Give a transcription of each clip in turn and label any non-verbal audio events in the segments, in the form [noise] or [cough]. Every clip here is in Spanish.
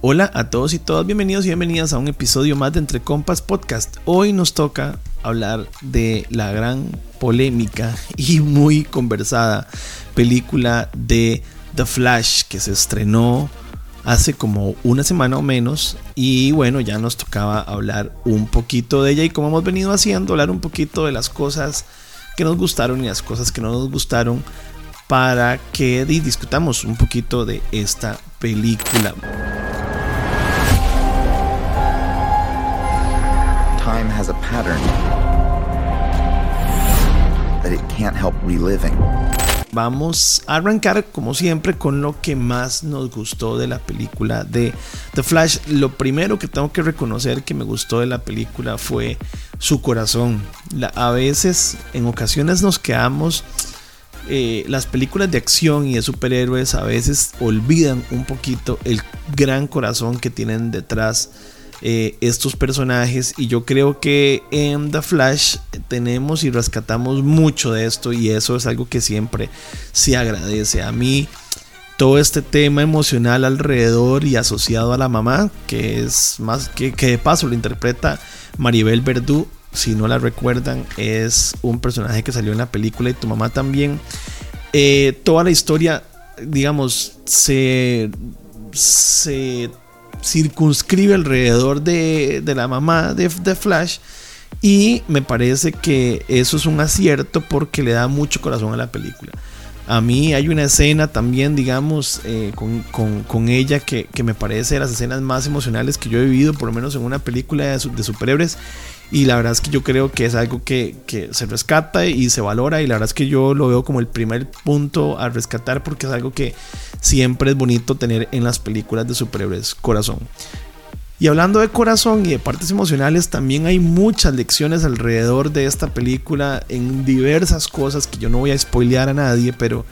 Hola a todos y todas, bienvenidos y bienvenidas a un episodio más de Entre Compas Podcast. Hoy nos toca hablar de la gran polémica y muy conversada película de The Flash que se estrenó hace como una semana o menos y bueno ya nos tocaba hablar un poquito de ella y como hemos venido haciendo hablar un poquito de las cosas que nos gustaron y las cosas que no nos gustaron para que discutamos un poquito de esta película. Time has a pattern that it can't help reliving. Vamos a arrancar como siempre con lo que más nos gustó de la película de The Flash. Lo primero que tengo que reconocer que me gustó de la película fue su corazón. a veces, en ocasiones nos quedamos... Eh, las películas de acción y de superhéroes a veces olvidan un poquito el gran corazón que tienen detrás eh, estos personajes. Y yo creo que en The Flash tenemos y rescatamos mucho de esto y eso es algo que siempre se agradece. A mí todo este tema emocional alrededor y asociado a la mamá que es más que, que de paso lo interpreta Maribel Verdú si no la recuerdan es un personaje que salió en la película y tu mamá también eh, toda la historia digamos se se circunscribe alrededor de, la mamá de, Flash. Y me parece que eso es un acierto porque le da mucho corazón a la película. A mí hay una escena también, digamos, eh, con, ella que, me parece de las escenas más emocionales que yo he vivido, por lo menos en una película de, de superhéroes. Y la verdad es que yo creo que es algo que, se rescata y se valora. Y la verdad es que yo lo veo como el primer punto a rescatar porque es algo que siempre es bonito tener en las películas de superhéroes. Corazón. Y hablando de corazón y de partes emocionales, también hay muchas lecciones alrededor de esta película en diversas cosas que yo no voy a spoilear a nadie, pero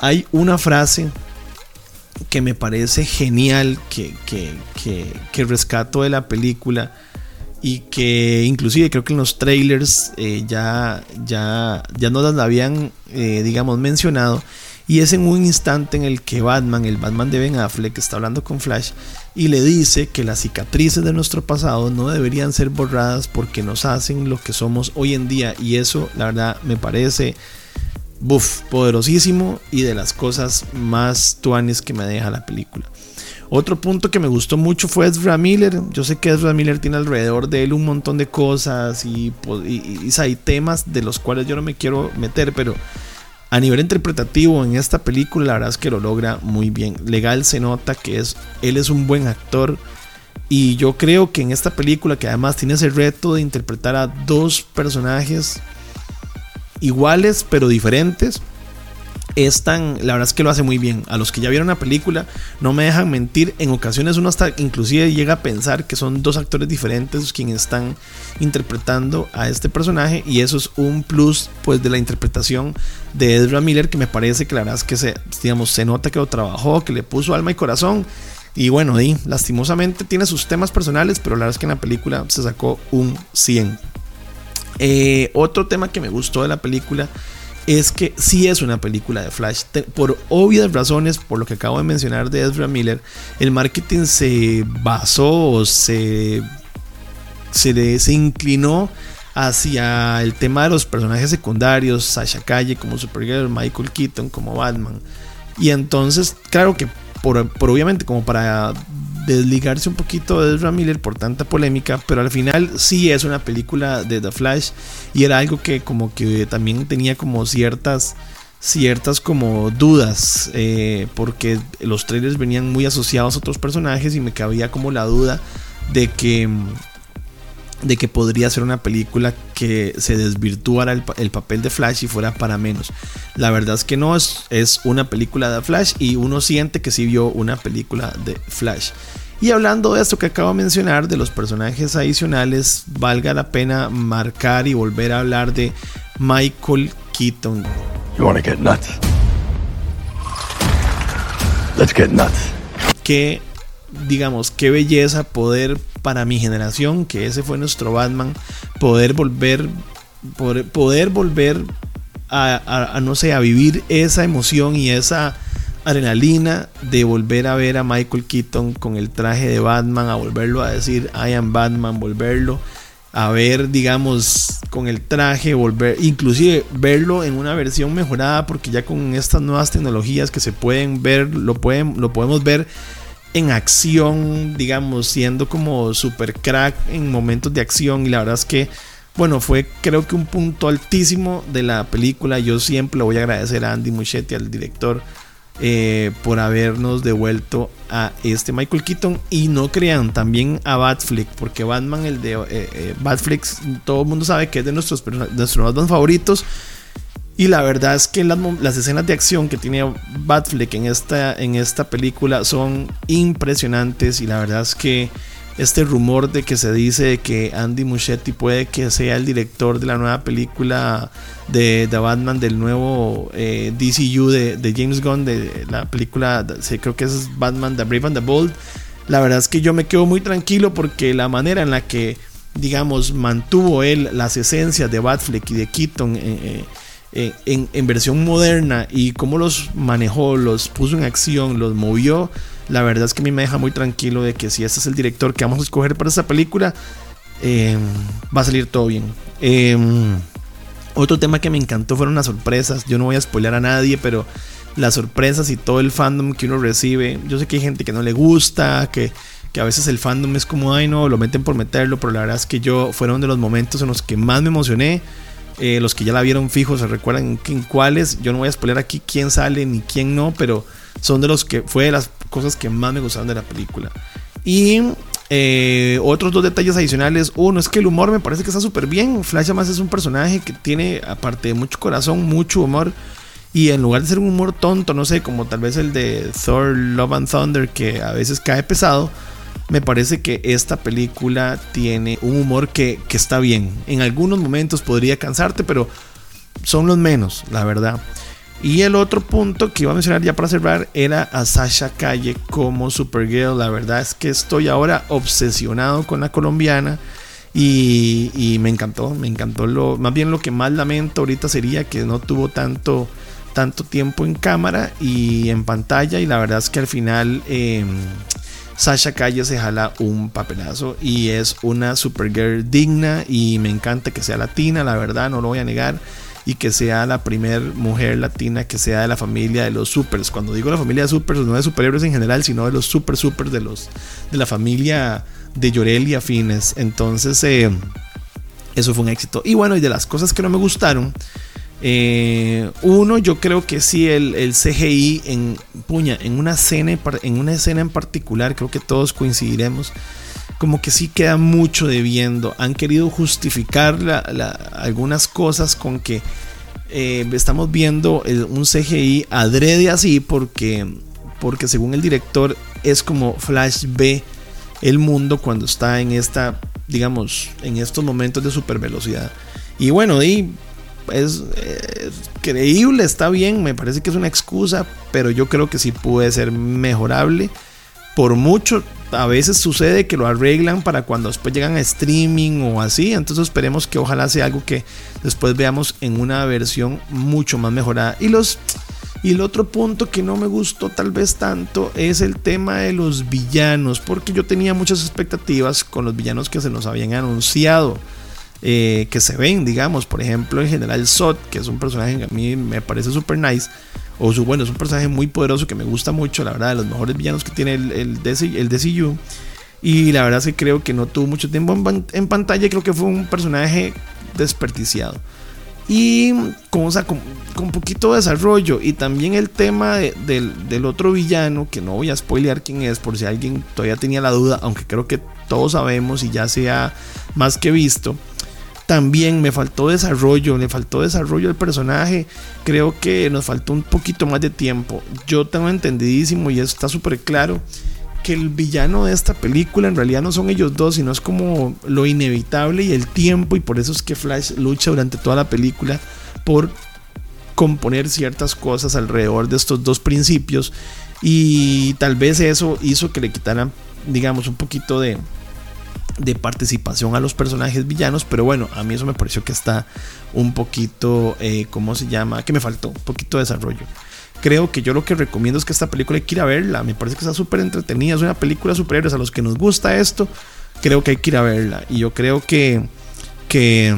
hay una frase que me parece genial que, que, que rescato de la película y que inclusive creo que en los trailers eh, ya, ya, ya nos la habían, eh, digamos, mencionado. Y es en un instante en el que Batman, el Batman de Ben Affleck, está hablando con Flash y le dice que las cicatrices de nuestro pasado no deberían ser borradas porque nos hacen lo que somos hoy en día. Y eso, la verdad, me parece buff, poderosísimo y de las cosas más tuanes que me deja la película. Otro punto que me gustó mucho fue Ezra Miller. Yo sé que Ezra Miller tiene alrededor de él un montón de cosas y, hay temas de los cuales yo no me quiero meter, pero a nivel interpretativo en esta película la verdad es que lo logra muy bien. Legal se nota que es, él es un buen actor. Y yo creo que en esta película, que además tiene ese reto de interpretar a dos personajes iguales pero diferentes, es tan, la verdad es que lo hace muy bien. A los que ya vieron la película, no me dejan mentir, en ocasiones uno hasta inclusive llega a pensar que son dos actores diferentes quienes están interpretando a este personaje y eso es un plus pues de la interpretación de Ezra Miller que me parece que la verdad es que se, digamos, se nota que lo trabajó, que le puso alma y corazón. Y bueno, y lastimosamente tiene sus temas personales, pero la verdad es que en la película se sacó un 100. Eh, otro tema que me gustó de la película es que sí es una película de Flash. Por obvias razones, por lo que acabo de mencionar de Ezra Miller, el marketing se basó se, se, se inclinó hacia el tema de los personajes secundarios, Sasha Calle como Supergirl, Michael Keaton como Batman. Y entonces, claro que por, por obviamente como para desligarse un poquito de Ezra Miller por tanta polémica, pero al final sí es una película de The Flash y era algo que como que también tenía como ciertas ciertas como dudas eh, porque los trailers venían muy asociados a otros personajes y me cabía como la duda de que de que podría ser una película que se desvirtuara el, el, papel de Flash y fuera para menos. La verdad es que no, es, es una película de Flash y uno siente que sí vio una película de Flash. Y hablando de esto que acabo de mencionar, de los personajes adicionales, valga la pena marcar y volver a hablar de Michael Keaton. You get nuts? Let's get nuts. Que, digamos, qué belleza poder para mi generación, que ese fue nuestro Batman, poder volver, poder, volver a, no sé, a vivir esa emoción y esa adrenalina de volver a ver a Michael Keaton con el traje de Batman, a volverlo a decir I am Batman, volverlo a ver, digamos, con el traje, volver, inclusive verlo en una versión mejorada, porque ya con estas nuevas tecnologías que se pueden ver, lo, pueden, lo podemos ver en acción, digamos, siendo como super crack en momentos de acción. Y la verdad es que, bueno, fue creo que un punto altísimo de la película. Yo siempre le voy a agradecer a Andy Muschietti, al director, eh, por habernos devuelto a este Michael Keaton. Y no crean, también a Batflick, porque Batman, el de eh, eh, Batflick, todo el mundo sabe que es de nuestros, nuestros Batman favoritos. Y la verdad es que las, escenas de acción que tiene Batfleck en esta, en esta película son impresionantes. Y la verdad es que este rumor de que se dice que Andy Muschietti puede que sea el director de la nueva película de, The Batman, del nuevo eh, DCU de, de, James Gunn, de la película, creo que es Batman The Brave and the Bold. La verdad es que yo me quedo muy tranquilo porque la manera en la que, digamos, mantuvo él las esencias de Batfleck y de Keaton. Eh, eh, en, versión moderna y cómo los manejó, los puso en acción, los movió, la verdad es que a mí me deja muy tranquilo de que si este es el director que vamos a escoger para esta película, eh, va a salir todo bien. Eh, otro tema que me encantó fueron las sorpresas. Yo no voy a spoiler a nadie, pero las sorpresas y todo el fandom que uno recibe. Yo sé que hay gente que no le gusta, que, que a veces el fandom es como, ay no, lo meten por meterlo, pero la verdad es que yo fueron de los momentos en los que más me emocioné. Eh, los que ya la vieron fijos se recuerdan en cuáles. Yo no voy a spoiler aquí quién sale ni quién no, pero son de los que fue de las cosas que más me gustaron de la película. Y eh, otros dos detalles adicionales. Uno es que el humor me parece que está súper bien. Flash además es un personaje que tiene, aparte de mucho corazón, mucho humor. Y en lugar de ser un humor tonto, no sé, como tal vez el de Thor Love and Thunder, que a veces cae pesado me parece que esta película tiene un humor que, está bien. En algunos momentos podría cansarte, pero son los menos, la verdad. Y el otro punto que iba a mencionar ya para cerrar era a Sasha Calle como Supergirl. La verdad es que estoy ahora obsesionado con la colombiana y, me encantó, me encantó. Lo, más bien lo que más lamento ahorita sería que no tuvo tanto, tanto tiempo en cámara y en pantalla y la verdad es que al final... Em, Sasha Calle se jala un papelazo y es una Supergirl digna y me encanta que sea latina, la verdad, no lo voy a negar. Y que sea la primer mujer latina que sea de la familia de los supers. Cuando digo la familia de supers, no de superhéroes en general, sino de los super supers de los de la familia de Llorel y afines. Entonces, eh, eso fue un éxito. Y bueno, y de las cosas que no me gustaron, eh, uno, yo creo que sí, el, CGI en puña, en una, escena, en una escena en particular, creo que todos coincidiremos, como que sí queda mucho debiendo. Han querido justificar algunas cosas con que eh, estamos viendo un CGI adrede así, porque, porque según el director es como Flash ve el mundo cuando está en esta, digamos, en estos momentos de super velocidad. Y bueno, y es, creíble, está bien, me parece que es una excusa, pero yo creo que sí puede ser mejorable. Por mucho, a veces sucede que lo arreglan para cuando después llegan a streaming o así, entonces esperemos que ojalá sea algo que después veamos en una versión mucho más mejorada. Y los y el otro punto que no me gustó tal vez tanto es el tema de los villanos, porque yo tenía muchas expectativas con los villanos que se nos habían anunciado. Eh, que se ven, digamos, por ejemplo, en general Sot, que es un personaje que a mí me parece super nice, o bueno, es un personaje muy poderoso que me gusta mucho, la verdad, de los mejores villanos que tiene el, el, DC, el DCU. Y la verdad es que creo que no tuvo mucho tiempo en, pantalla, creo que fue un personaje desperdiciado. Y con, o con, con, poquito desarrollo. Y también el tema del, del, otro villano, que no voy a spoilear quién es, por si alguien todavía tenía la duda, aunque creo que todos sabemos y ya sea más que visto también me faltó desarrollo, le faltó desarrollo al personaje. Creo que nos faltó un poquito más de tiempo. Yo tengo entendidísimo y está súper claro que el villano de esta película en realidad no son ellos dos, sino es como lo inevitable y el tiempo y por eso es que Flash lucha durante toda la película por componer ciertas cosas alrededor de estos dos principios y tal vez eso hizo que le quitaran digamos un poquito de, de participación a los personajes villanos, pero bueno, a mí eso me pareció que está un poquito, eh, ¿cómo se llama? Que me faltó un poquito de desarrollo. creo que yo lo que recomiendo es que esta película hay que ir a verla. Me parece que está súper entretenida. Es una película superhéroes. A los que nos gusta esto, creo que hay que ir a verla. Y yo creo que, que,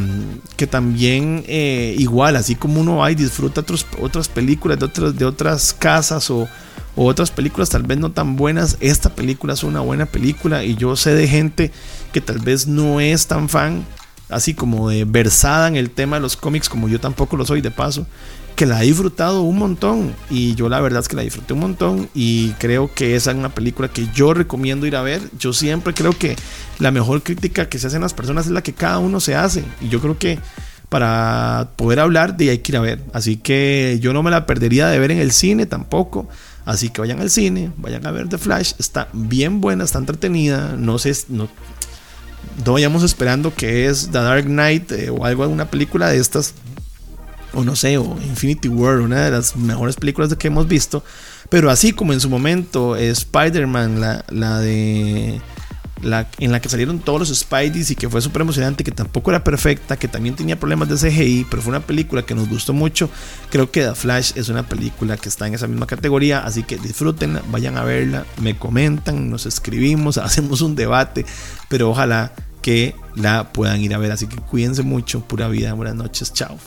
que también, eh, igual, así como uno va y disfruta otras películas de otras, de otras casas o, o otras películas tal vez no tan buenas, esta película es una buena película. Y yo sé de gente que tal vez no es tan fan así como de versada en el tema de los cómics, como yo tampoco lo soy de paso, que la he disfrutado un montón. Y yo la verdad es que la disfruté un montón y creo que esa es una película que yo recomiendo ir a ver. Yo siempre creo que la mejor crítica que se hacen las personas es la que cada uno se hace. Y yo creo que para poder hablar de hay que ir a ver. Así que yo no me la perdería de ver en el cine tampoco. Así que vayan al cine, vayan a ver The Flash. Está bien buena, está entretenida. No sé, no, no vayamos esperando que es The Dark Knight eh, o algo, alguna película de estas, o no sé, o Infinity War, una de las mejores películas que hemos visto. Pero así como en su momento Spider-Man, la, la de la, en la que salieron todos los Spideys y que fue súper emocionante, que tampoco era perfecta, que también tenía problemas de CGI, pero fue una película que nos gustó mucho. Creo que The Flash es una película que está en esa misma categoría, así que disfrútenla, vayan a verla, me comentan, nos escribimos, [laughs] hacemos un debate, pero ojalá que la puedan ir a ver. Así que cuídense mucho, pura vida, buenas noches, chao.